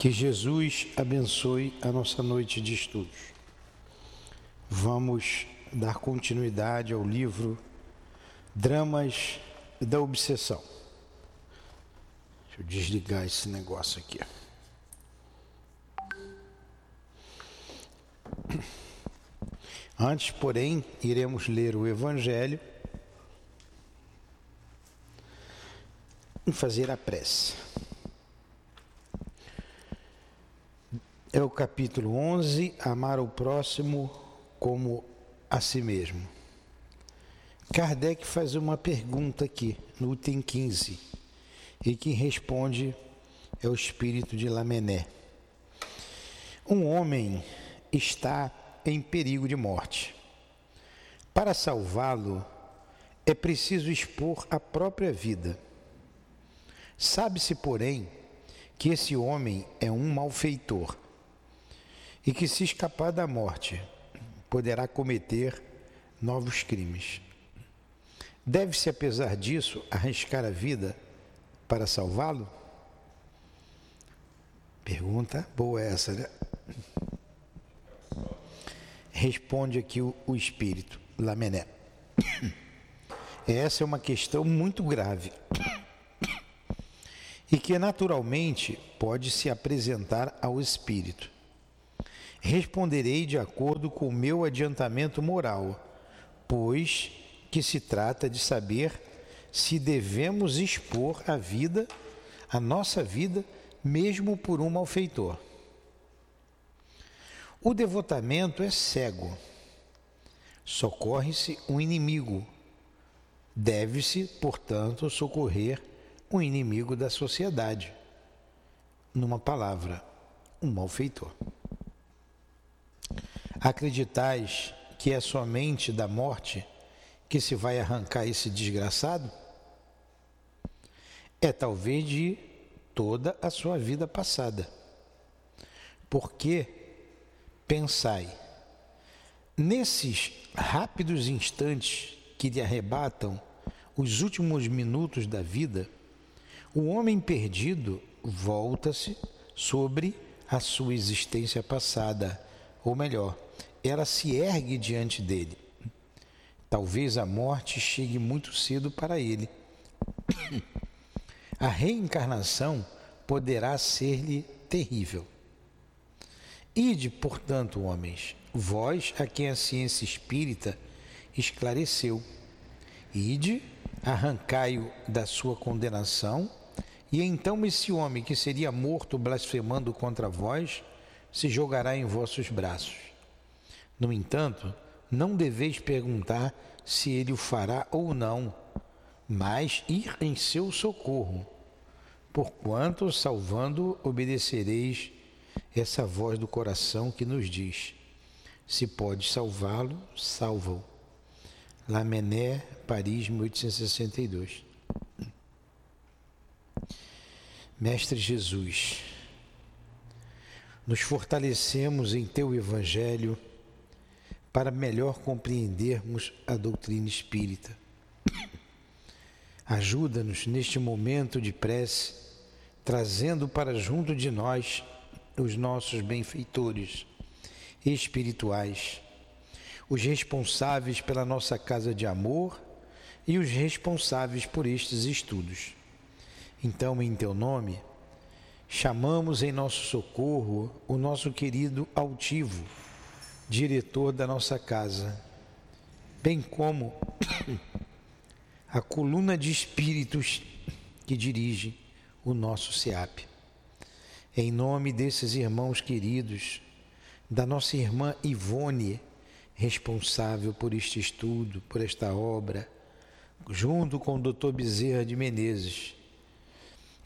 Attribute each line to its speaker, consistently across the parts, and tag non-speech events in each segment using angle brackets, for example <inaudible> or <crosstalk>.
Speaker 1: Que Jesus abençoe a nossa noite de estudos. Vamos dar continuidade ao livro Dramas da Obsessão. Deixa eu desligar esse negócio aqui. Antes, porém, iremos ler o Evangelho e fazer a prece. É o capítulo 11, Amar o próximo como a si mesmo. Kardec faz uma pergunta aqui, no item 15, e quem responde é o espírito de Lamené. Um homem está em perigo de morte. Para salvá-lo, é preciso expor a própria vida. Sabe-se, porém, que esse homem é um malfeitor e que, se escapar da morte, poderá cometer novos crimes. Deve-se, apesar disso, arriscar a vida para salvá-lo? Pergunta boa essa, né? Responde aqui o, o espírito, Lamené. <coughs> Essa é uma questão muito grave <coughs> e que naturalmente pode se apresentar ao espírito. Responderei de acordo com o meu adiantamento moral, pois que se trata de saber se devemos expor a vida, a nossa vida, mesmo por um malfeitor. O devotamento é cego. Socorre-se um inimigo. Deve-se, portanto, socorrer um inimigo da sociedade. Numa palavra, um malfeitor. Acreditais que é somente da morte que se vai arrancar esse desgraçado? É talvez de toda a sua vida passada. Porque Pensai, nesses rápidos instantes que lhe arrebatam os últimos minutos da vida, o homem perdido volta-se sobre a sua existência passada, ou melhor, ela se ergue diante dele. Talvez a morte chegue muito cedo para ele. <coughs> A reencarnação poderá ser-lhe terrível. Ide, portanto, homens, vós a quem a ciência espírita esclareceu. Ide, arrancai-o da sua condenação, e então esse homem que seria morto blasfemando contra vós se jogará em vossos braços. No entanto, não deveis perguntar se ele o fará ou não, mas ir em seu socorro, porquanto, salvando, obedecereis essa voz do coração que nos diz: se pode salvá-lo, salva-o. Lamené, Paris, 1862. Mestre Jesus, nos fortalecemos em teu Evangelho para melhor compreendermos a doutrina espírita. Ajuda-nos neste momento de prece, trazendo para junto de nós os nossos benfeitores espirituais, os responsáveis pela nossa casa de amor e os responsáveis por estes estudos. Então, em teu nome, chamamos em nosso socorro o nosso querido altivo, diretor da nossa casa, bem como <coughs> a coluna de espíritos que dirige o nosso SEAP. Em nome desses irmãos queridos, da nossa irmã Ivone, responsável por este estudo, por esta obra, junto com o Dr. Bezerra de Menezes.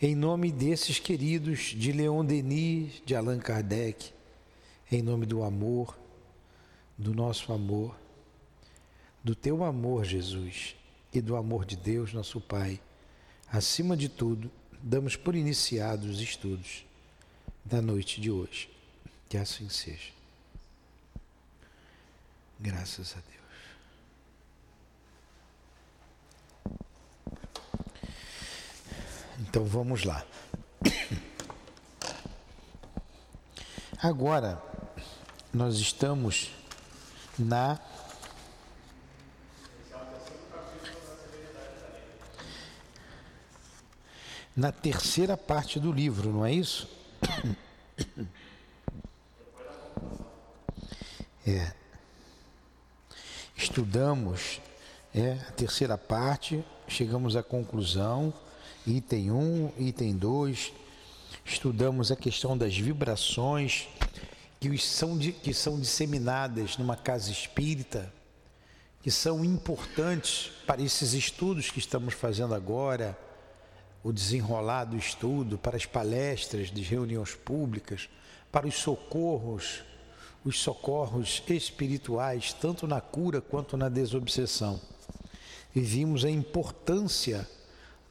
Speaker 1: Em nome desses queridos de Leon Denis, de Allan Kardec, em nome do amor, do nosso amor, do teu amor, Jesus, e do amor de Deus, nosso Pai, acima de tudo, damos por iniciados os estudos da noite de hoje. Que assim seja. Graças a Deus. Então vamos lá. Agora, nós estamos na na terceira parte do livro, não é isso? <coughs> É. Estudamos é, a terceira parte, chegamos à conclusão, item 1, item 2, estudamos a questão das vibrações que são, que são disseminadas numa casa espírita, que são importantes para esses estudos que estamos fazendo agora, o desenrolar do estudo, para as palestras de reuniões públicas, para os socorros, os socorros espirituais, tanto na cura quanto na desobsessão. E vimos a importância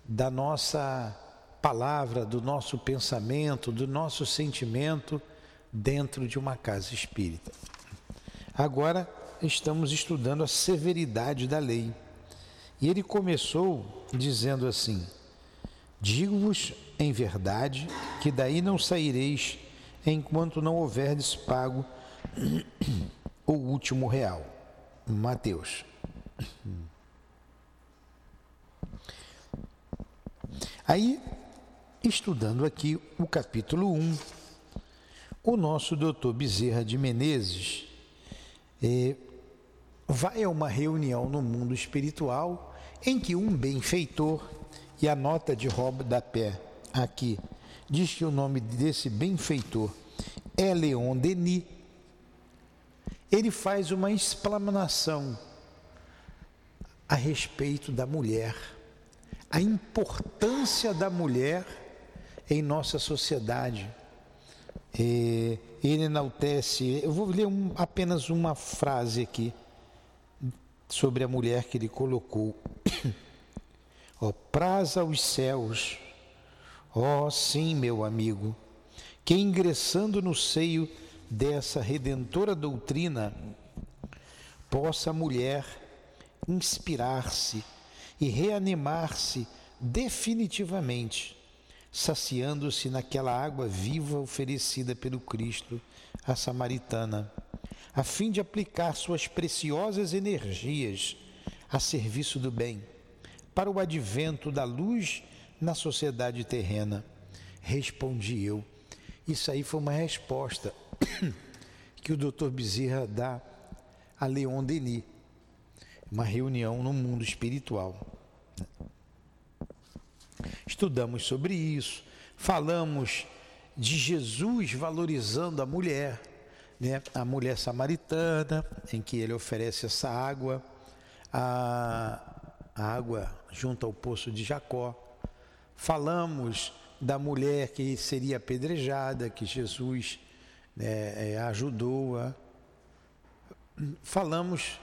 Speaker 1: da nossa palavra, do nosso pensamento, do nosso sentimento dentro de uma casa espírita. Agora estamos estudando a severidade da lei. E ele começou dizendo assim: Digo-vos em verdade que daí não saireis enquanto não houverdes pago <clears throat> o último real. Mateus. Aí, estudando aqui o capítulo 1, o nosso doutor Bezerra de Menezes eh, vai a uma reunião no mundo espiritual em que um benfeitor e a nota de pé aqui diz que o nome desse benfeitor é Leon Denis. Ele faz uma explanação a respeito da mulher, a importância da mulher em nossa sociedade. E ele enaltece, eu vou ler um, apenas uma frase aqui sobre a mulher que ele colocou. <coughs> Ó, oh, praza os céus, ó oh, sim, meu amigo, que ingressando no seio dessa redentora doutrina, possa a mulher inspirar-se e reanimar-se definitivamente, saciando-se naquela água viva oferecida pelo Cristo à samaritana, a fim de aplicar suas preciosas energias a serviço do bem para o advento da luz na sociedade terrena? Respondi eu. Isso aí foi uma resposta <coughs> que o Dr. Bezerra dá a Leon Denis, uma reunião no mundo espiritual. Estudamos sobre isso, falamos de Jesus valorizando a mulher, né? a mulher samaritana, em que ele oferece essa água, a, a água junto ao poço de Jacó. Falamos da mulher que seria apedrejada, que Jesus né, é, ajudou-a. Falamos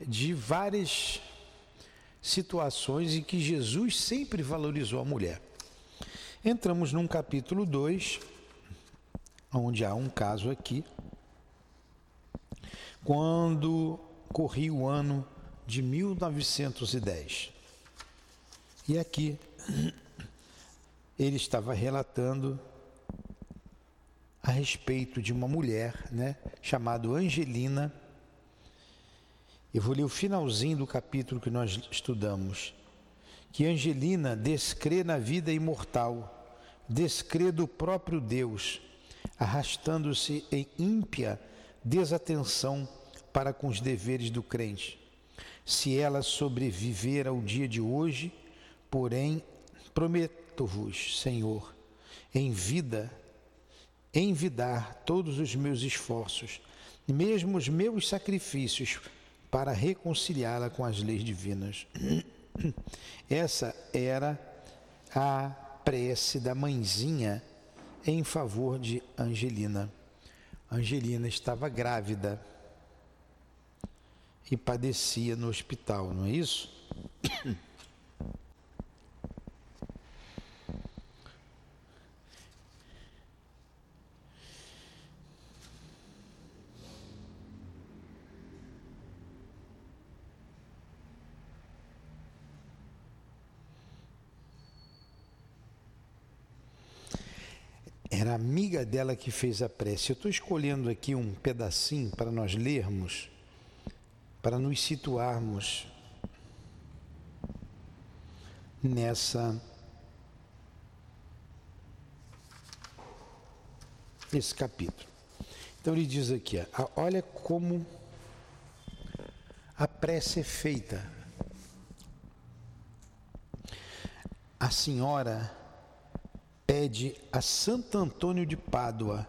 Speaker 1: de várias situações em que Jesus sempre valorizou a mulher. Entramos num capítulo 2, onde há um caso aqui, quando corria o ano de 1910. E aqui ele estava relatando a respeito de uma mulher, né, chamada Angelina. Eu vou ler o finalzinho do capítulo que nós estudamos. Que Angelina descrê na vida imortal, descrê do próprio Deus, arrastando-se em ímpia desatenção para com os deveres do crente. Se ela sobreviver ao dia de hoje, Porém, prometo-vos, Senhor, em vida, envidar todos os meus esforços, mesmo os meus sacrifícios, para reconciliá-la com as leis divinas. <clears throat> Essa era a prece da mãezinha em favor de Angelina. Angelina estava grávida e padecia no hospital, não é isso? <clears throat> Amiga dela que fez a prece. Eu estou escolhendo aqui um pedacinho para nós lermos, para nos situarmos nessa esse capítulo. Então ele diz aqui, olha como a prece é feita. A senhora pede a Santo Antônio de Pádua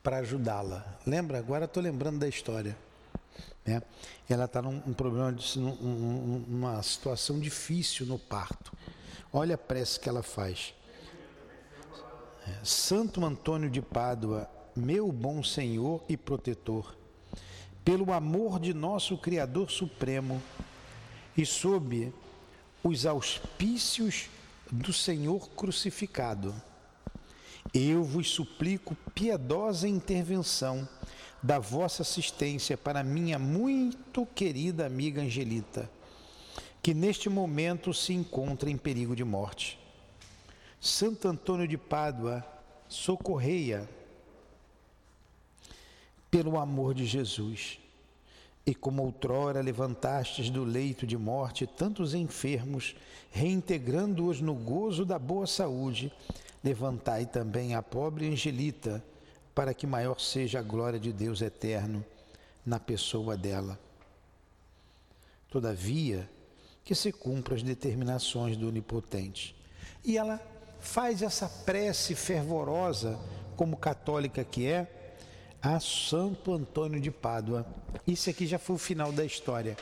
Speaker 1: para ajudá-la. Lembra? Agora estou lembrando da história. Né? Ela está num um problema, de, num, numa situação difícil no parto. Olha a prece que ela faz. É, Santo Antônio de Pádua, meu bom Senhor e protetor, pelo amor de nosso Criador Supremo e sob os auspícios do Senhor crucificado. Eu vos suplico piedosa intervenção da vossa assistência para minha muito querida amiga Angelita, que neste momento se encontra em perigo de morte. Santo Antônio de Pádua, socorreia pelo amor de Jesus. E como outrora levantastes do leito de morte tantos enfermos, reintegrando-os no gozo da boa saúde, levantai também a pobre Angelita, para que maior seja a glória de Deus eterno na pessoa dela. Todavia, que se cumpram as determinações do Onipotente. E ela faz essa prece fervorosa, como católica que é, a Santo Antônio de Pádua. Isso aqui já foi o final da história.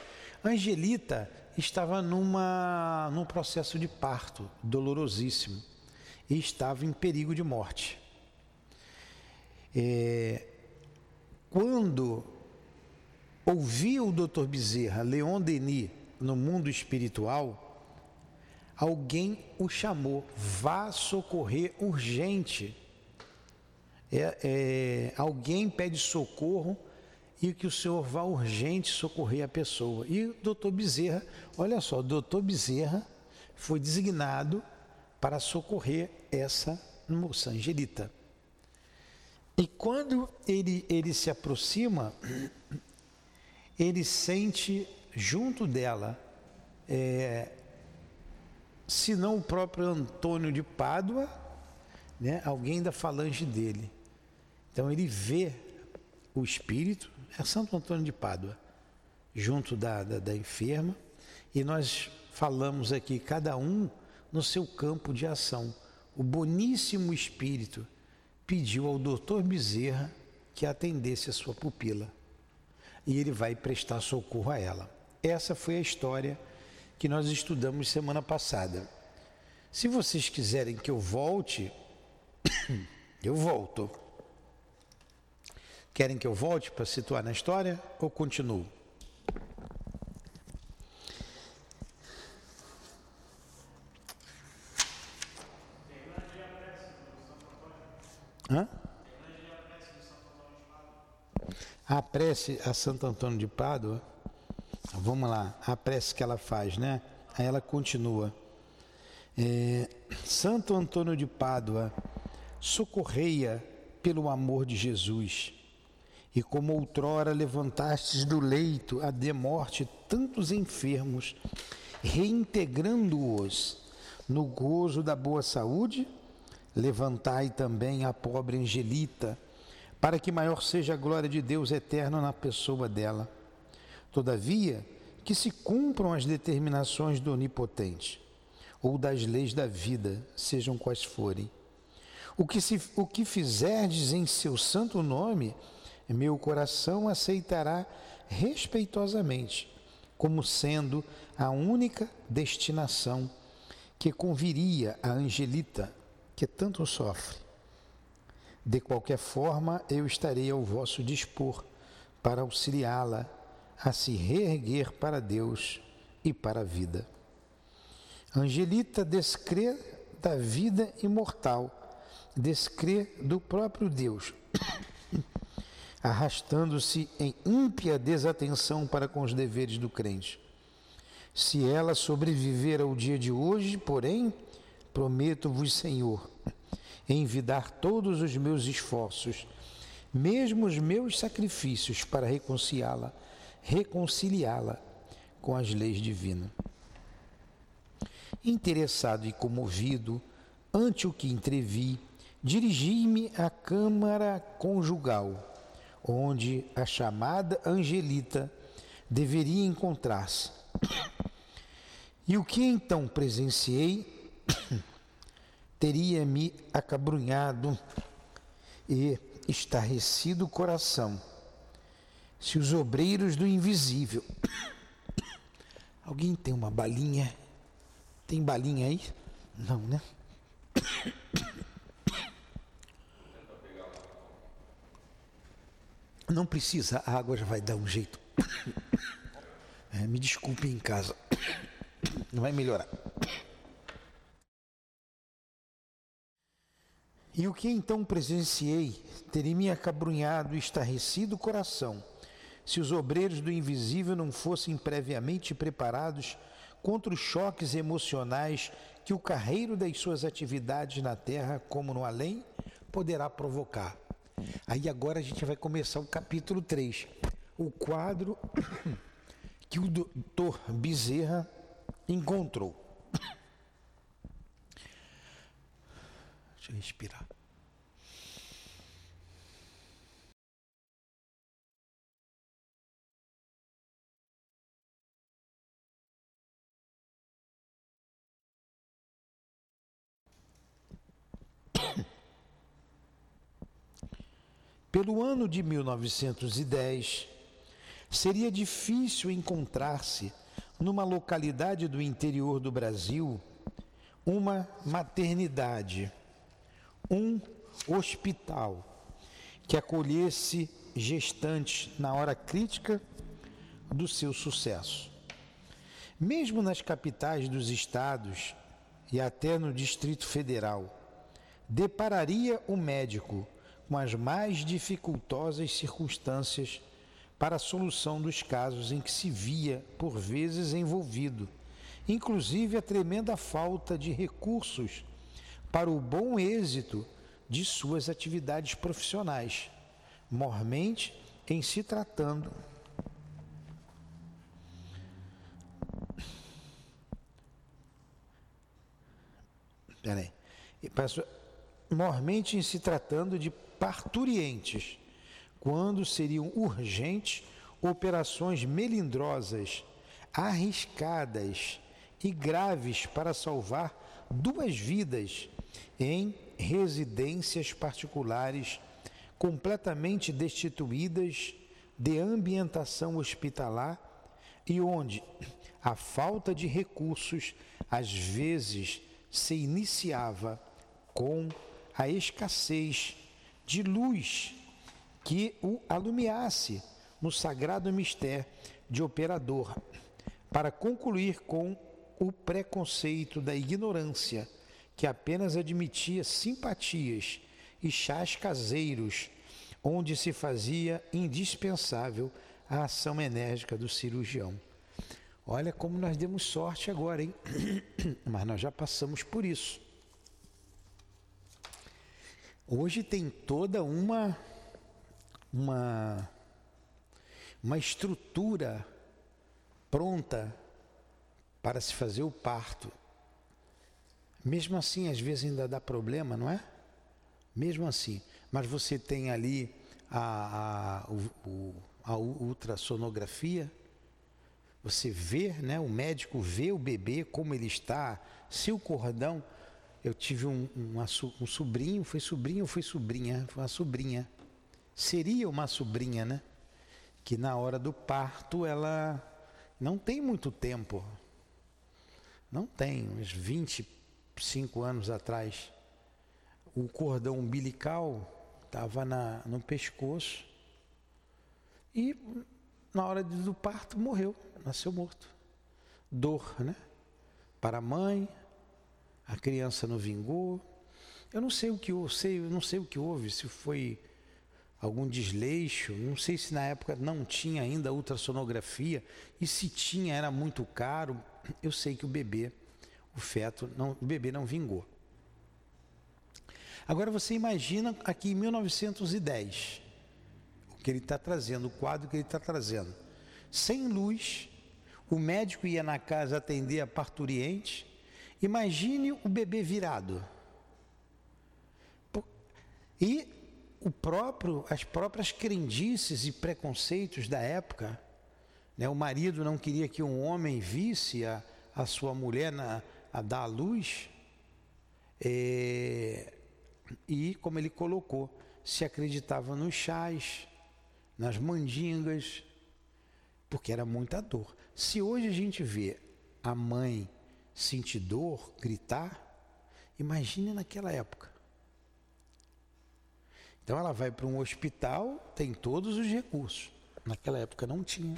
Speaker 1: Angelita estava numa, num processo de parto dolorosíssimo e estava em perigo de morte. É, quando ouvia o Dr. Bezerra, Leon Denis, no mundo espiritual, alguém o chamou, vá socorrer urgente é, é, alguém pede socorro e que o senhor vá urgente socorrer a pessoa. E o doutor Bezerra, olha só, o doutor Bezerra foi designado para socorrer essa moça Angelita. E quando ele, ele se aproxima, <clears throat> ele sente junto dela, é, se não o próprio Antônio de Pádua, né, alguém da falange dele. Então ele vê o espírito, é Santo Antônio de Pádua, junto da, da, da enferma, e nós falamos aqui, cada um no seu campo de ação. O boníssimo espírito pediu ao doutor Bezerra que atendesse a sua pupila. E ele vai prestar socorro a ela. Essa foi a história que nós estudamos semana passada. Se vocês quiserem que eu volte, <coughs> eu volto. Querem que eu volte para situar na história ou continuo? Hã? A prece a Santo Antônio de Pádua, vamos lá, a prece que ela faz, né? Aí ela continua. É, Santo Antônio de Pádua, socorreia pelo amor de Jesus e como outrora levantastes do leito a de morte tantos enfermos, reintegrando-os no gozo da boa saúde, levantai também a pobre Angelita, para que maior seja a glória de Deus eterno na pessoa dela. Todavia, que se cumpram as determinações do Onipotente, ou das leis da vida, sejam quais forem. O que, se, o que fizerdes em seu santo nome, meu coração aceitará respeitosamente, como sendo a única destinação que conviria a Angelita, que tanto sofre. De qualquer forma, eu estarei ao vosso dispor para auxiliá-la a se reerguer para Deus e para a vida. Angelita descrê da vida imortal, descrê do próprio Deus <coughs> arrastando-se em ímpia desatenção para com os deveres do crente. Se ela sobreviver ao dia de hoje, porém, prometo-vos, Senhor, envidar todos os meus esforços, mesmo os meus sacrifícios para reconciliá-la, reconciliá-la com as leis divinas. Interessado e comovido ante o que entrevi, dirigi-me à câmara conjugal, onde a chamada Angelita deveria encontrar-se. E o que então presenciei <coughs> teria me acabrunhado e estarrecido o coração, se os obreiros do invisível. <coughs> Alguém tem uma balinha? Tem balinha aí? Não, né? <coughs> Não precisa, a água já vai dar um jeito. É, me desculpe em casa. Não vai melhorar. E o que então presenciei teria me acabrunhado e estarrecido o coração, se os obreiros do invisível não fossem previamente preparados contra os choques emocionais que o carreiro das suas atividades na terra, como no além, poderá provocar. Aí agora a gente vai começar o capítulo 3, o quadro <coughs> que o doutor Bezerra encontrou. <coughs> Deixa eu respirar. Pelo ano de 1910, seria difícil encontrar-se numa localidade do interior do Brasil uma maternidade, um hospital que acolhesse gestantes na hora crítica do seu sucesso. Mesmo nas capitais dos estados e até no Distrito Federal, depararia o médico com as mais dificultosas circunstâncias para a solução dos casos em que se via, por vezes, envolvido, inclusive a tremenda falta de recursos para o bom êxito de suas atividades profissionais, mormente em se tratando Peraí. Mormente em se tratando de parturientes, quando seriam urgentes operações melindrosas, arriscadas e graves para salvar duas vidas em residências particulares completamente destituídas de ambientação hospitalar e onde a falta de recursos às vezes se iniciava com a escassez de luz que o alumiasse no sagrado mistério de operador, para concluir com o preconceito da ignorância, que apenas admitia simpatias e chás caseiros, onde se fazia indispensável a ação enérgica do cirurgião. Olha como nós demos sorte agora, hein? <coughs> Mas nós já passamos por isso. Hoje tem toda uma uma uma estrutura pronta para se fazer o parto. Mesmo assim, às vezes ainda dá problema, não é? Mesmo assim. Mas você tem ali a, a, a ultrassonografia, você vê, né? o médico vê o bebê, como ele está, se o cordão eu tive um, um, um sobrinho, foi sobrinho ou foi sobrinha? Foi uma sobrinha. Seria uma sobrinha, né? Que na hora do parto ela não tem muito tempo. Não tem, uns 25 anos atrás. O cordão umbilical estava no pescoço e na hora do parto morreu, nasceu morto. Dor, né? Para a mãe, a criança não vingou. Eu não sei o que eu sei, eu não sei o que houve, se foi algum desleixo, não sei se na época não tinha ainda ultrassonografia e se tinha era muito caro. Eu sei que o bebê, o feto, não, o bebê não vingou. Agora você imagina aqui em 1910, o que ele está trazendo, o quadro que ele está trazendo. Sem luz, o médico ia na casa atender a parturiente. Imagine o bebê virado. E o próprio, as próprias crendices e preconceitos da época. Né? O marido não queria que um homem visse a, a sua mulher na, a dar à luz. É, e, como ele colocou, se acreditava nos chás, nas mandingas, porque era muita dor. Se hoje a gente vê a mãe sentir dor, gritar, imagine naquela época. Então ela vai para um hospital, tem todos os recursos. Naquela época não tinha.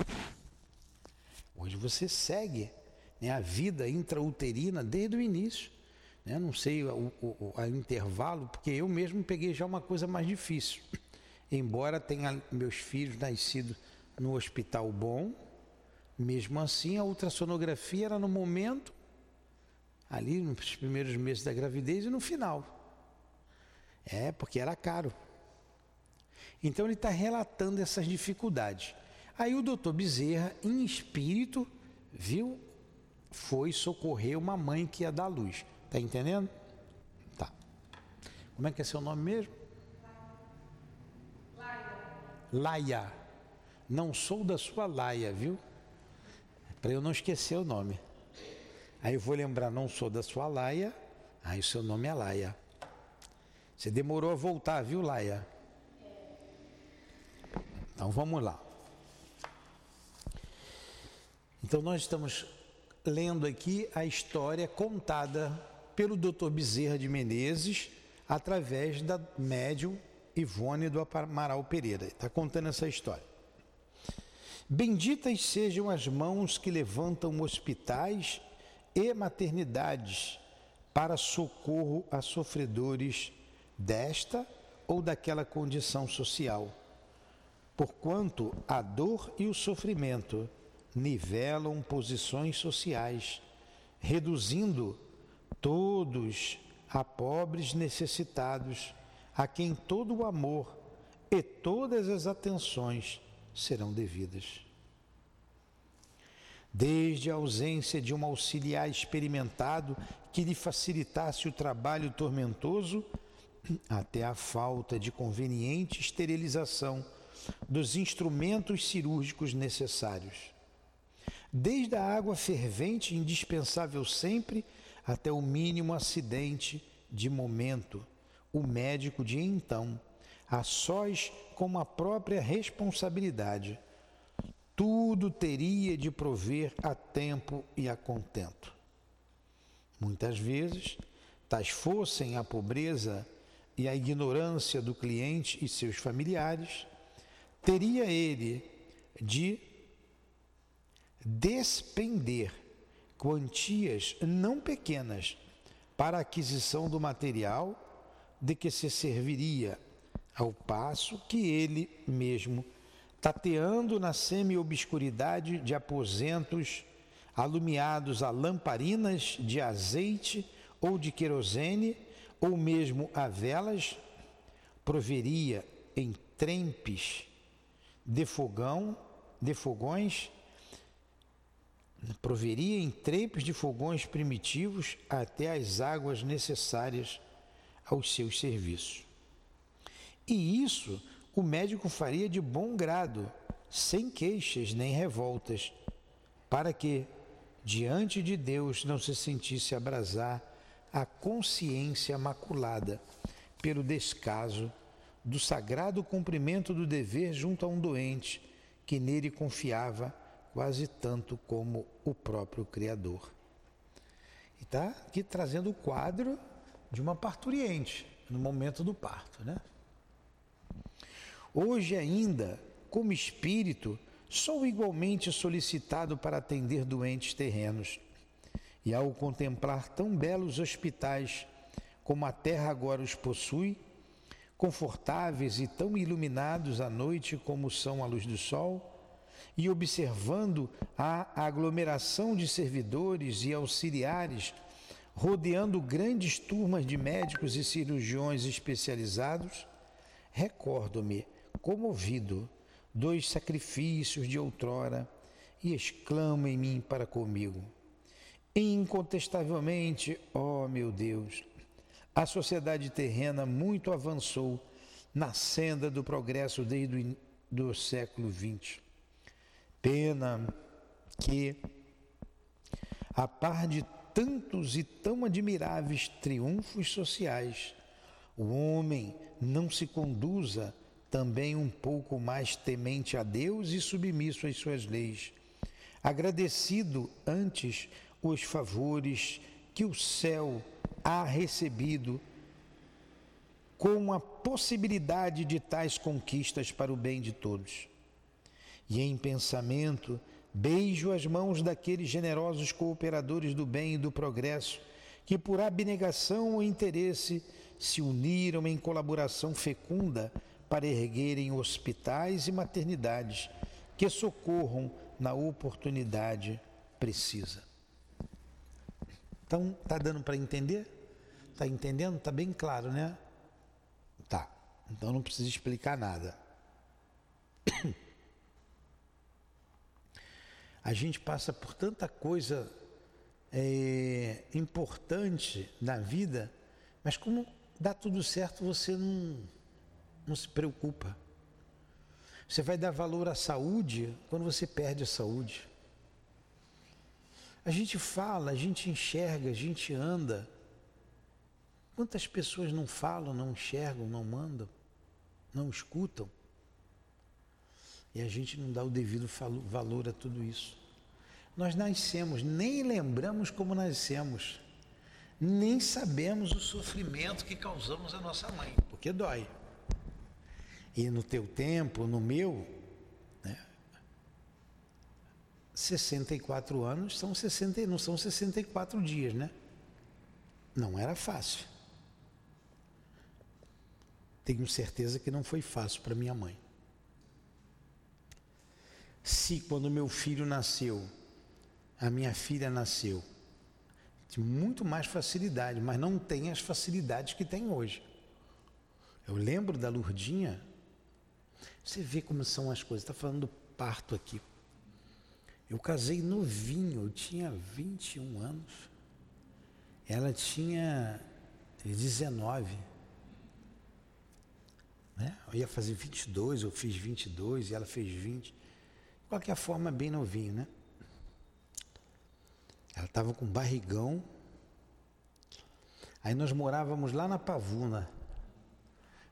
Speaker 1: Hoje você segue né, a vida intrauterina desde o início. Né? Não sei o, o, o intervalo, porque eu mesmo peguei já uma coisa mais difícil. Embora tenha meus filhos nascidos no hospital bom, mesmo assim a ultrassonografia era no momento, ali nos primeiros meses da gravidez e no final. É, porque era caro. Então ele está relatando essas dificuldades. Aí o doutor Bezerra, em espírito, viu, foi socorrer uma mãe que ia dar luz. Tá entendendo? Tá. Como é que é seu nome mesmo? Laia. Laia. Não sou da sua laia, viu? Para eu não esquecer o nome. Aí eu vou lembrar, não sou da sua laia. Aí o seu nome é Laia. Você demorou a voltar, viu, Laia? Então vamos lá. Então nós estamos lendo aqui a história contada pelo Dr. Bezerra de Menezes através da médium Ivone do Amaral Pereira. Está contando essa história. Benditas sejam as mãos que levantam hospitais e maternidades para socorro a sofredores desta ou daquela condição social porquanto a dor e o sofrimento nivelam posições sociais, reduzindo todos a pobres necessitados, a quem todo o amor e todas as atenções serão devidas. Desde a ausência de um auxiliar experimentado que lhe facilitasse o trabalho tormentoso, até a falta de conveniente esterilização dos instrumentos cirúrgicos necessários. Desde a água fervente, indispensável sempre, até o mínimo acidente de momento, o médico de então, a sós com a própria responsabilidade, tudo teria de prover a tempo e a contento. Muitas vezes, tais fossem a pobreza e a ignorância do cliente e seus familiares, teria ele de despender quantias não pequenas para a aquisição do material de que se serviria, ao passo que ele mesmo, tateando na semi-obscuridade de aposentos alumiados a lamparinas de azeite ou de querosene, ou mesmo a velas, proveria em trempes de fogão, de fogões, proveria em trempos de fogões primitivos até as águas necessárias aos seus serviços. E isso o médico faria de bom grado, sem queixas nem revoltas, para que, diante de Deus, não se sentisse abrasar a consciência maculada pelo descaso do sagrado cumprimento do dever junto a um doente que nele confiava quase tanto como o próprio Criador. E está aqui trazendo o quadro de uma parturiente no momento do parto. Né? Hoje ainda, como espírito, sou igualmente solicitado para atender doentes terrenos. E ao contemplar tão belos hospitais como a terra agora os possui, confortáveis e tão iluminados à noite como são a luz do sol, e observando a aglomeração de servidores e auxiliares rodeando grandes turmas de médicos e cirurgiões especializados, recordo-me, comovido, dos sacrifícios de outrora e exclamo em mim para comigo: Incontestavelmente, ó meu Deus, a sociedade terrena muito avançou na senda do progresso desde o século XX. Pena que, a par de tantos e tão admiráveis triunfos sociais, o homem não se conduza também um pouco mais temente a Deus e submisso às suas leis, agradecido antes os favores que o céu há recebido com a possibilidade de tais conquistas para o bem de todos. E em pensamento, beijo as mãos daqueles generosos cooperadores do bem e do progresso que, por abnegação ou interesse, se uniram em colaboração fecunda para erguerem hospitais e maternidades que socorram na oportunidade precisa. Então, tá dando para entender? Tá entendendo? Tá bem claro, né? Tá. Então não precisa explicar nada. <coughs> A gente passa por tanta coisa é, importante na vida, mas como dá tudo certo, você não, não se preocupa. Você vai dar valor à saúde quando você perde a saúde. A gente fala, a gente enxerga, a gente anda. Quantas pessoas não falam, não enxergam, não mandam, não escutam? E a gente não dá o devido valor a tudo isso. Nós nascemos, nem lembramos como nascemos, nem sabemos o sofrimento que causamos à nossa mãe, porque dói. E no teu tempo, no meu, né, 64 anos são 60, não são 64 dias, né? Não era fácil. Tenho certeza que não foi fácil para minha mãe. Se quando meu filho nasceu, a minha filha nasceu, de muito mais facilidade, mas não tem as facilidades que tem hoje. Eu lembro da Lurdinha, você vê como são as coisas, está falando do parto aqui. Eu casei novinho, eu tinha 21 anos. Ela tinha 19. Né? Eu ia fazer 22, eu fiz 22 e ela fez 20. De qualquer forma, bem novinho, né? Ela estava com barrigão. Aí nós morávamos lá na Pavuna,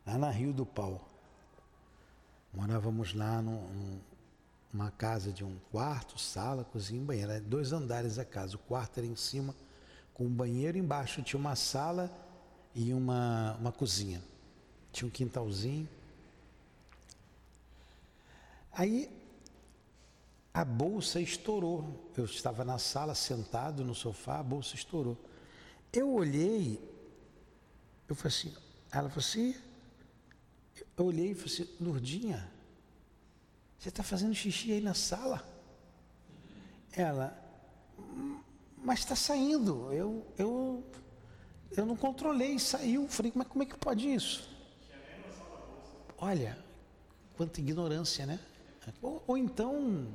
Speaker 1: lá na Rio do Pau. Morávamos lá numa casa de um quarto, sala, cozinha e banheiro. Era dois andares a casa. O quarto era em cima com um banheiro, embaixo tinha uma sala e uma, uma cozinha. Tinha um quintalzinho. Aí a bolsa estourou. Eu estava na sala sentado no sofá, a bolsa estourou. Eu olhei, eu falei assim, ela falou assim, eu olhei e falei assim, Lurdinha, você está fazendo xixi aí na sala? Ela, mas está saindo. Eu, eu, eu não controlei, saiu. Falei, mas como é que pode isso? Olha, quanta ignorância, né? Ou, ou então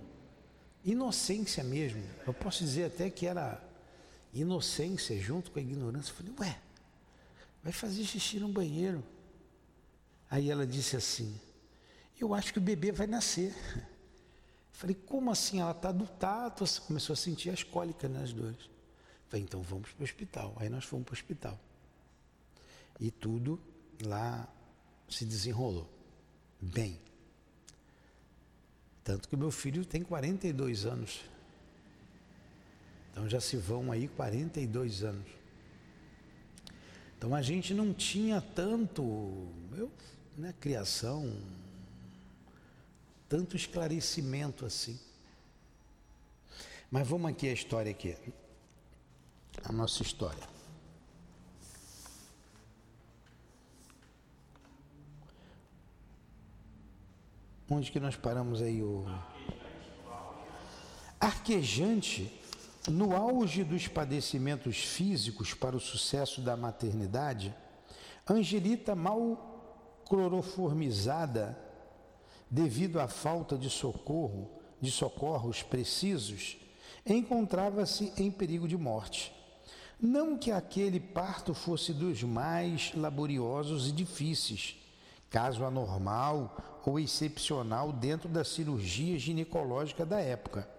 Speaker 1: inocência mesmo. Eu posso dizer até que era inocência junto com a ignorância. Eu falei, ué, vai fazer xixi no banheiro. Aí ela disse assim, eu acho que o bebê vai nascer. Falei, como assim? Ela está adultada, começou a sentir as cólicas nas dores. Falei, então vamos para o hospital. Aí nós fomos para o hospital. E tudo lá se desenrolou. Bem. Tanto que meu filho tem 42 anos. Então já se vão aí 42 anos. Então a gente não tinha tanto, eu, né, criação, tanto esclarecimento assim. Mas vamos aqui a história aqui. A nossa história. Onde que nós paramos aí o arquejante? No auge dos padecimentos físicos para o sucesso da maternidade, Angelita, mal cloroformizada devido à falta de socorro, de socorros precisos, encontrava-se em perigo de morte. Não que aquele parto fosse dos mais laboriosos e difíceis, caso anormal ou excepcional dentro da cirurgia ginecológica da época.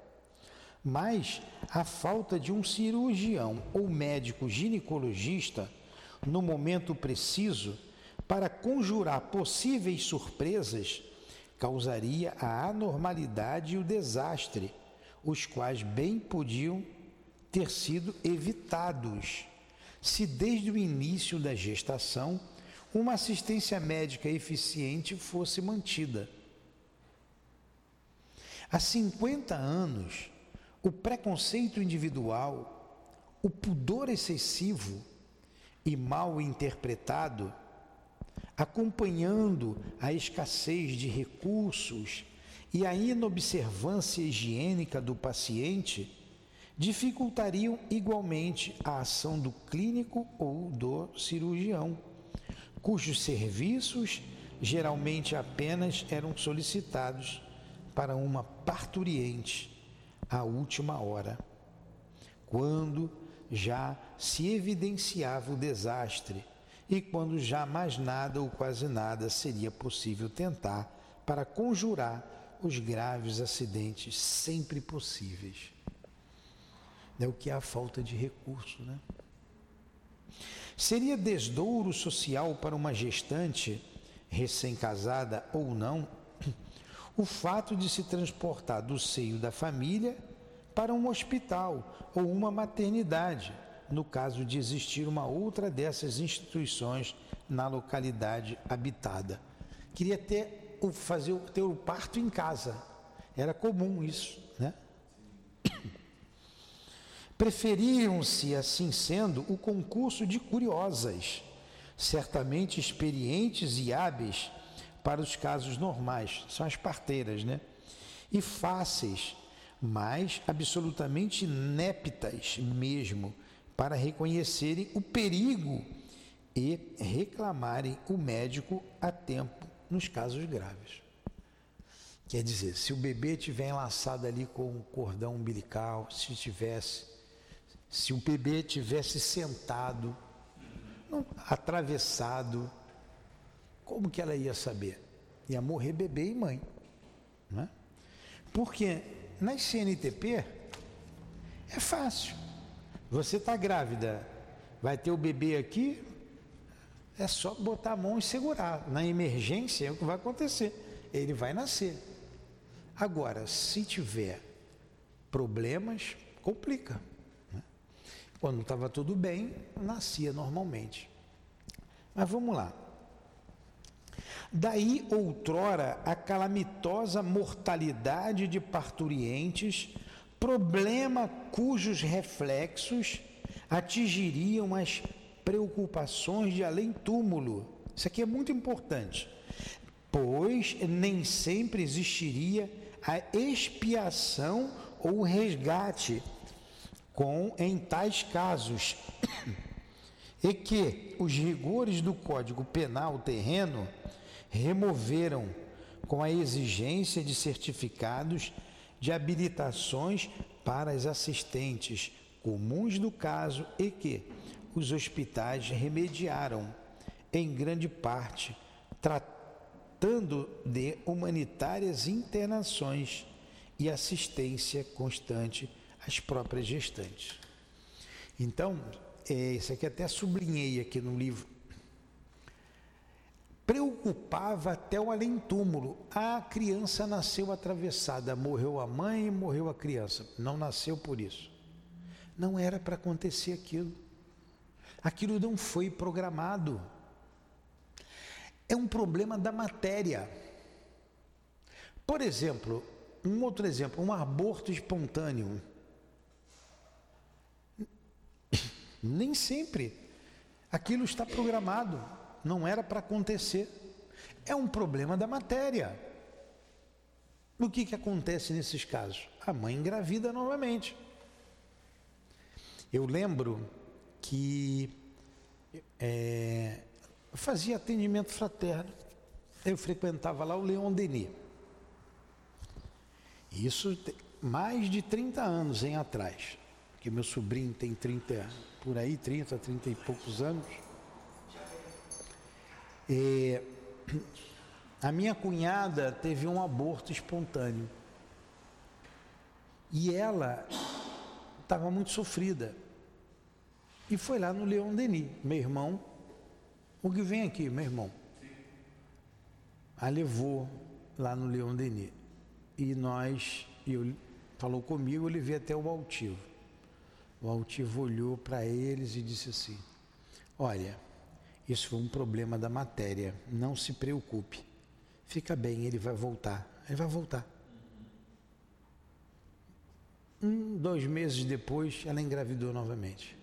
Speaker 1: Mas a falta de um cirurgião ou médico ginecologista no momento preciso para conjurar possíveis surpresas causaria a anormalidade e o desastre, os quais bem podiam ter sido evitados se desde o início da gestação uma assistência médica eficiente fosse mantida. Há 50 anos, o preconceito individual, o pudor excessivo e mal interpretado, acompanhando a escassez de recursos e a inobservância higiênica do paciente, dificultariam igualmente a ação do clínico ou do cirurgião, cujos serviços geralmente apenas eram solicitados para uma parturiente à última hora, quando já se evidenciava o desastre e quando já mais nada ou quase nada seria possível tentar para conjurar os graves acidentes sempre possíveis é o que é a falta de recurso, né? Seria desdouro social para uma gestante, recém-casada ou não, <clears throat> o fato de se transportar do seio da família para um hospital ou uma maternidade, no caso de existir uma outra dessas instituições na localidade habitada. Queria ter fazer ter o parto em casa. Era comum isso, né? <coughs> Preferiam-se, assim sendo, o concurso de curiosas, certamente experientes e hábeis para os casos normais, são as parteiras, né? E fáceis, mas absolutamente ineptas mesmo, para reconhecerem o perigo e reclamarem o médico a tempo nos casos graves. Quer dizer, se o bebê tiver enlaçado ali com o cordão umbilical, se tivesse se o bebê tivesse sentado, não, atravessado, como que ela ia saber? Ia morrer bebê e mãe. Né? Porque nas CNTP é fácil. Você está grávida, vai ter o bebê aqui, é só botar a mão e segurar. Na emergência é o que vai acontecer. Ele vai nascer. Agora, se tiver problemas, complica. Quando estava tudo bem, nascia normalmente. Mas vamos lá. Daí outrora a calamitosa mortalidade de parturientes, problema cujos reflexos atingiriam as preocupações de além-túmulo. Isso aqui é muito importante, pois nem sempre existiria a expiação ou resgate com em tais casos e que os rigores do Código Penal terreno removeram com a exigência de certificados de habilitações para as assistentes comuns do caso e que os hospitais remediaram em grande parte tratando de humanitárias internações e assistência constante as próprias gestantes. Então, é, isso aqui até sublinhei aqui no livro. Preocupava até o além-túmulo. A criança nasceu atravessada, morreu a mãe morreu a criança. Não nasceu por isso. Não era para acontecer aquilo. Aquilo não foi programado. É um problema da matéria. Por exemplo, um outro exemplo, um aborto espontâneo. <coughs> Nem sempre aquilo está programado, não era para acontecer. É um problema da matéria. O que, que acontece nesses casos? A mãe engravida novamente. Eu lembro que é, fazia atendimento fraterno. Eu frequentava lá o Leon Denis. Isso mais de 30 anos em atrás. Que meu sobrinho tem 30, por aí, 30, 30 e poucos anos. E, a minha cunhada teve um aborto espontâneo. E ela estava muito sofrida. E foi lá no Leão Denis, meu irmão. O que vem aqui, meu irmão? A levou lá no Leão Denis. E nós, eu, falou comigo, eu levei até o altivo. O altivo olhou para eles e disse assim: Olha, isso foi um problema da matéria, não se preocupe. Fica bem, ele vai voltar. Ele vai voltar. Um, dois meses depois, ela engravidou novamente.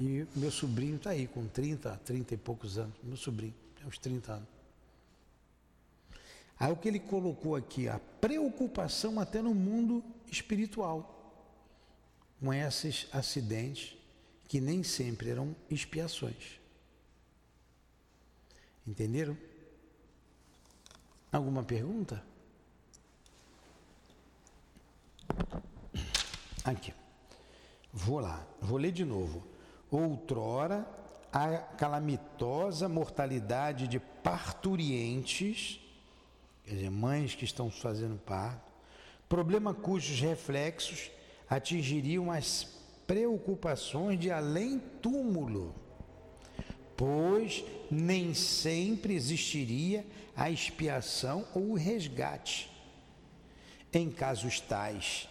Speaker 1: E meu sobrinho está aí, com 30, 30 e poucos anos. Meu sobrinho, tem uns 30 anos. Aí o que ele colocou aqui, a preocupação até no mundo espiritual, com esses acidentes que nem sempre eram expiações. Entenderam? Alguma pergunta? Aqui. Vou lá, vou ler de novo. Outrora, a calamitosa mortalidade de parturientes, quer dizer, mães que estão fazendo parto, problema cujos reflexos atingiriam as preocupações de além-túmulo, pois nem sempre existiria a expiação ou o resgate. Em casos tais,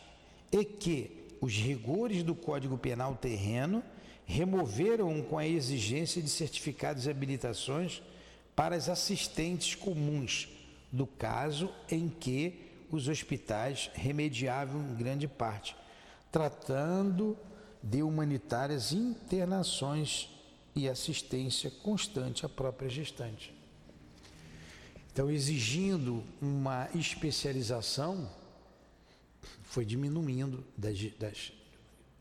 Speaker 1: e que os rigores do Código Penal terreno removeram com a exigência de certificados e habilitações para as assistentes comuns, do caso em que os hospitais remediavam em grande parte, tratando de humanitárias internações e assistência constante à própria gestante. Então, exigindo uma especialização, foi diminuindo das, das,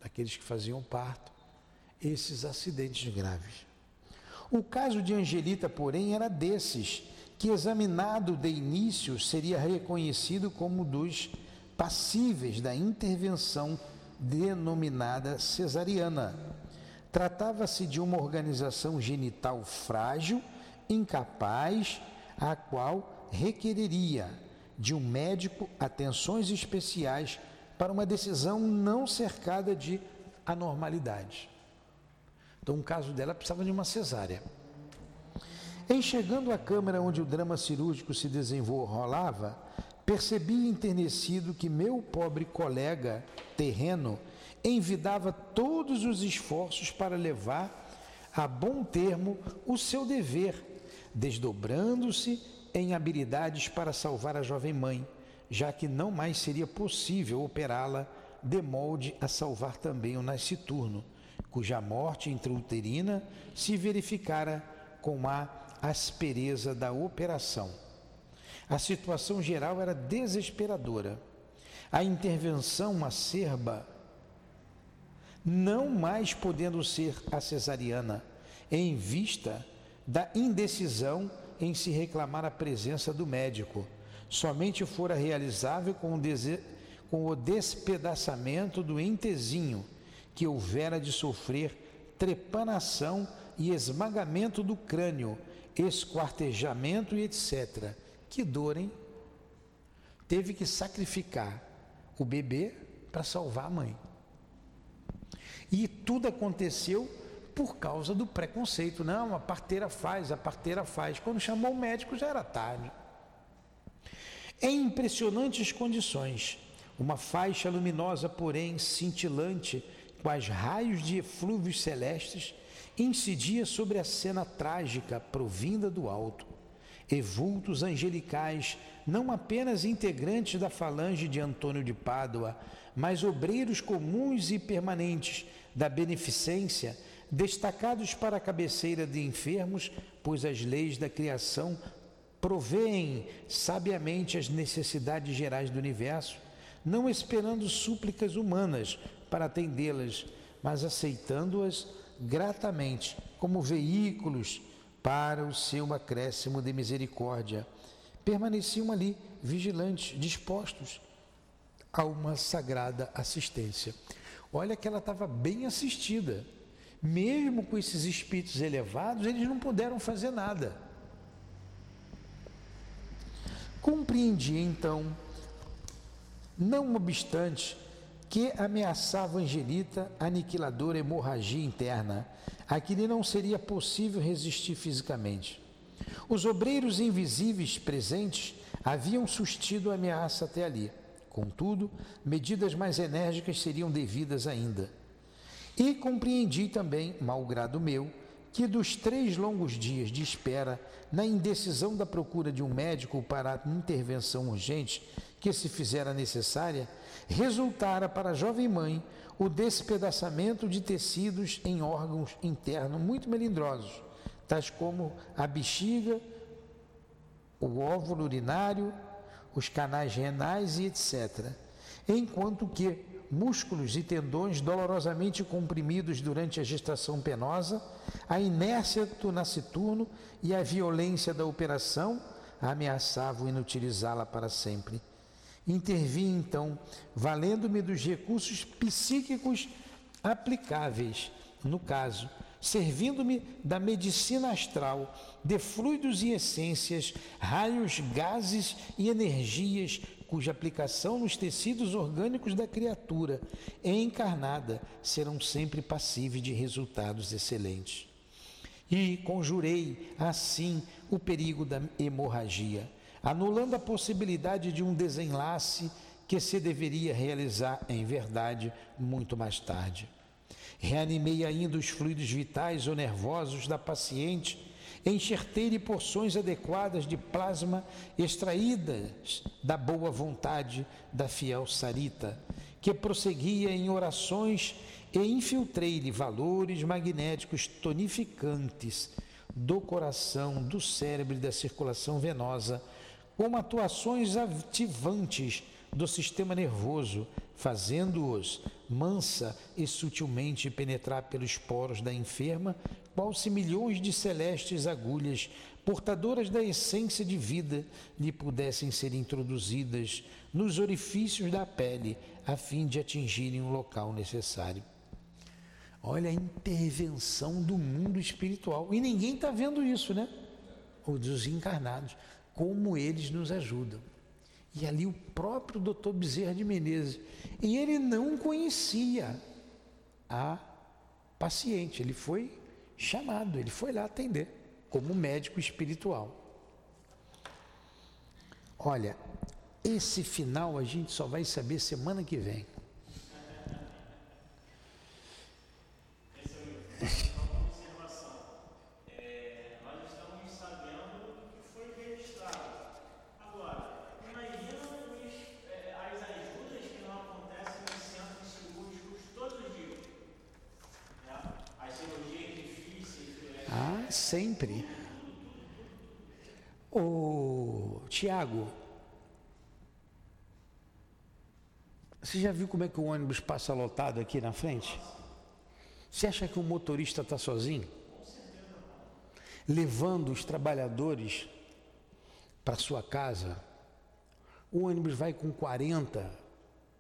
Speaker 1: daqueles que faziam parto esses acidentes graves. O caso de Angelita, porém, era desses que, examinado de início, seria reconhecido como dos passíveis da intervenção denominada cesariana. Tratava-se de uma organização genital frágil, incapaz, a qual requereria de um médico atenções especiais para uma decisão não cercada de anormalidades. Então, o caso dela precisava de uma cesárea. Em chegando à câmara onde o drama cirúrgico se desenrolava, percebi enternecido que meu pobre colega terreno envidava todos os esforços para levar a bom termo o seu dever, desdobrando-se em habilidades para salvar a jovem mãe, já que não mais seria possível operá-la de molde a salvar também o nasciturno, cuja morte intrauterina se verificara com a aspereza da operação. A situação geral era desesperadora. A intervenção acerba, não mais podendo ser a cesariana, em vista da indecisão em se reclamar a presença do médico, somente fora realizável com o, com o despedaçamento do entezinho, que houvera de sofrer trepanação e esmagamento do crânio, esquartejamento e etc. Que dor, hein? Teve que sacrificar o bebê para salvar a mãe. E tudo aconteceu por causa do preconceito. Não, a parteira faz, a parteira faz. Quando chamou o médico já era tarde. Em impressionantes condições, uma faixa luminosa, porém cintilante, as raios de eflúvios celestes, incidia sobre a cena trágica provinda do alto. E vultos angelicais, não apenas integrantes da falange de Antônio de Pádua, mas obreiros comuns e permanentes da beneficência, destacados para a cabeceira de enfermos, pois as leis da criação provêem sabiamente as necessidades gerais do universo, não esperando súplicas humanas para atendê-las, mas aceitando-as gratamente como veículos para o seu acréscimo de misericórdia. Permaneciam ali, vigilantes, dispostos a uma sagrada assistência. Olha que ela estava bem assistida. Mesmo com esses espíritos elevados, eles não puderam fazer nada. Compreendi então, não obstante, que ameaçava Angelita aniquiladora hemorragia interna, a que lhe não seria possível resistir fisicamente. Os obreiros invisíveis presentes haviam sustido a ameaça até ali. Contudo, medidas mais enérgicas seriam devidas ainda. E compreendi também, malgrado meu, que dos três longos dias de espera, na indecisão da procura de um médico para intervenção urgente que se fizera necessária, resultara para a jovem mãe o despedaçamento de tecidos em órgãos internos muito melindrosos, tais como a bexiga, o óvulo urinário, os canais renais e etc. Enquanto que músculos e tendões dolorosamente comprimidos durante a gestação penosa, a inércia do nasciturno e a violência da operação ameaçavam inutilizá-la para sempre. Intervi então, valendo-me dos recursos psíquicos aplicáveis, no caso, servindo-me da medicina astral, de fluidos e essências, raios, gases e energias, cuja aplicação nos tecidos orgânicos da criatura encarnada serão sempre passíveis de resultados excelentes. E conjurei assim o perigo da hemorragia, anulando a possibilidade de um desenlace que se deveria realizar em verdade muito mais tarde. Reanimei ainda os fluidos vitais ou nervosos da paciente, enxertei-lhe porções adequadas de plasma extraídas da boa vontade da fiel Sarita, que prosseguia em orações e infiltrei-lhe valores magnéticos tonificantes do coração, do cérebro e da circulação venosa, como atuações ativantes do sistema nervoso, fazendo-os mansa e sutilmente penetrar pelos poros da enferma, qual se milhões de celestes agulhas, portadoras da essência de vida, lhe pudessem ser introduzidas nos orifícios da pele, a fim de atingirem o local necessário. Olha a intervenção do mundo espiritual. E ninguém está vendo isso, né? Ou dos encarnados. Como eles nos ajudam. E ali o próprio doutor Bezerra de Menezes. E ele não conhecia a paciente, ele foi chamado, ele foi lá atender como médico espiritual. Olha, esse final a gente só vai saber semana que vem. sempre. O Tiago, você já viu como é que o ônibus passa lotado aqui na frente? Você acha que o motorista está sozinho? Levando os trabalhadores para sua casa. O ônibus vai com 40,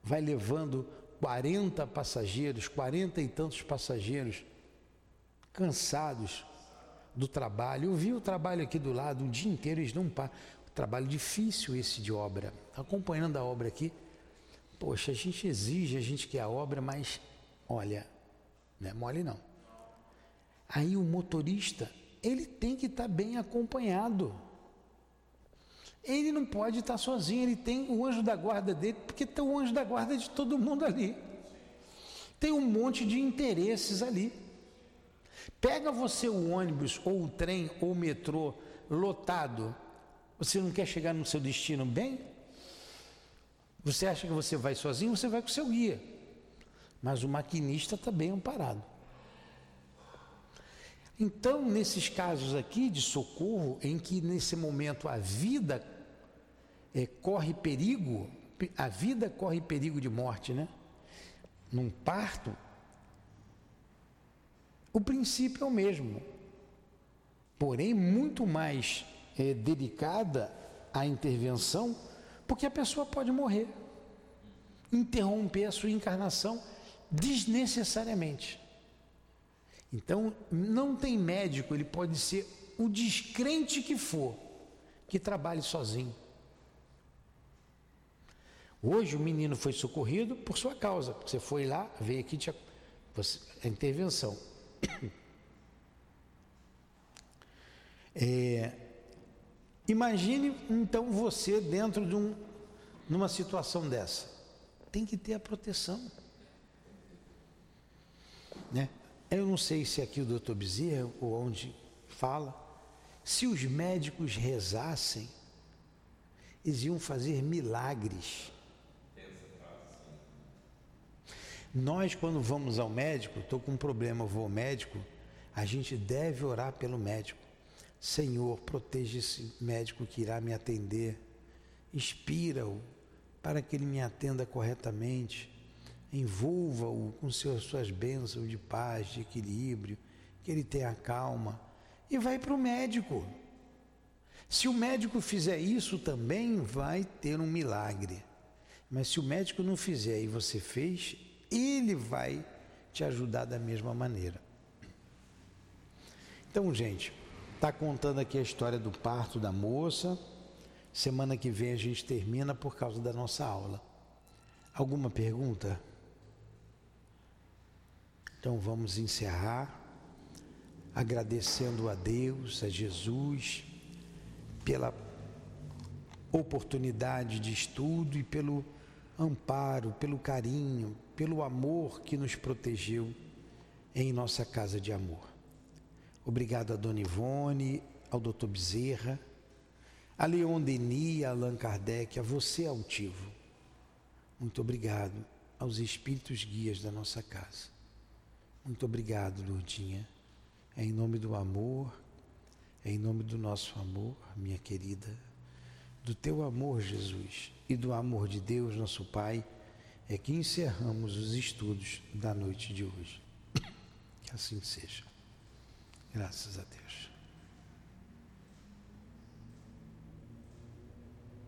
Speaker 1: vai levando 40 passageiros, 40 e tantos passageiros, cansados, do trabalho. Eu vi o trabalho aqui do lado, o dia inteiro eles não param. Trabalho difícil esse de obra. Acompanhando a obra aqui, poxa, a gente exige, a gente quer a obra, mas olha, não é mole não. Aí o motorista, ele tem que estar tá bem acompanhado. Ele não pode estar tá sozinho, ele tem o anjo da guarda dele, porque tem o anjo da guarda de todo mundo ali. Tem um monte de interesses ali. Pega você o ônibus, ou o trem, ou o metrô lotado, você não quer chegar no seu destino bem? Você acha que você vai sozinho, você vai com seu guia. Mas o maquinista está bem amparado. Então, nesses casos aqui de socorro, em que nesse momento a vida é, corre perigo, a vida corre perigo de morte, né? Num parto, o princípio é o mesmo, porém muito mais é, delicada a intervenção, porque a pessoa pode morrer, interromper a sua encarnação desnecessariamente. Então, não tem médico, ele pode ser o descrente que for, que trabalhe sozinho. Hoje o menino foi socorrido por sua causa. Você foi lá, veio aqui, tinha, você, a intervenção. <coughs> É, imagine então você dentro de um, numa situação dessa. Tem que ter a proteção. Né? Eu não sei se aqui o doutor Bezerra ou onde fala, se os médicos rezassem, eles iam fazer milagres. Nós, quando vamos ao médico, estou com um problema, vou ao médico, a gente deve orar pelo médico. Senhor, proteja esse médico que irá me atender, inspira-o para que ele me atenda corretamente, envolva-o com suas bênçãos de paz, de equilíbrio, que ele tenha calma e vai para o médico. Se o médico fizer isso também, vai ter um milagre. Mas se o médico não fizer e você fez, ele vai te ajudar da mesma maneira. Então, gente, está contando aqui a história do parto da moça. Semana que vem a gente termina por causa da nossa aula. Alguma pergunta? Então vamos encerrar agradecendo a Deus, a Jesus, pela oportunidade de estudo e pelo amparo, pelo carinho, pelo amor que nos protegeu em nossa casa de amor. Obrigado a Dona Ivone, ao Dr. Bezerra, a Leon Denis, a Allan Kardec, a você altivo. Muito obrigado aos espíritos guias da nossa casa. Muito obrigado, Lourdinha. É em nome do amor, é em nome do nosso amor, minha querida, do teu amor, Jesus, e do amor de Deus, nosso Pai é que encerramos os estudos da noite de hoje. <coughs> Que assim seja. Graças a Deus.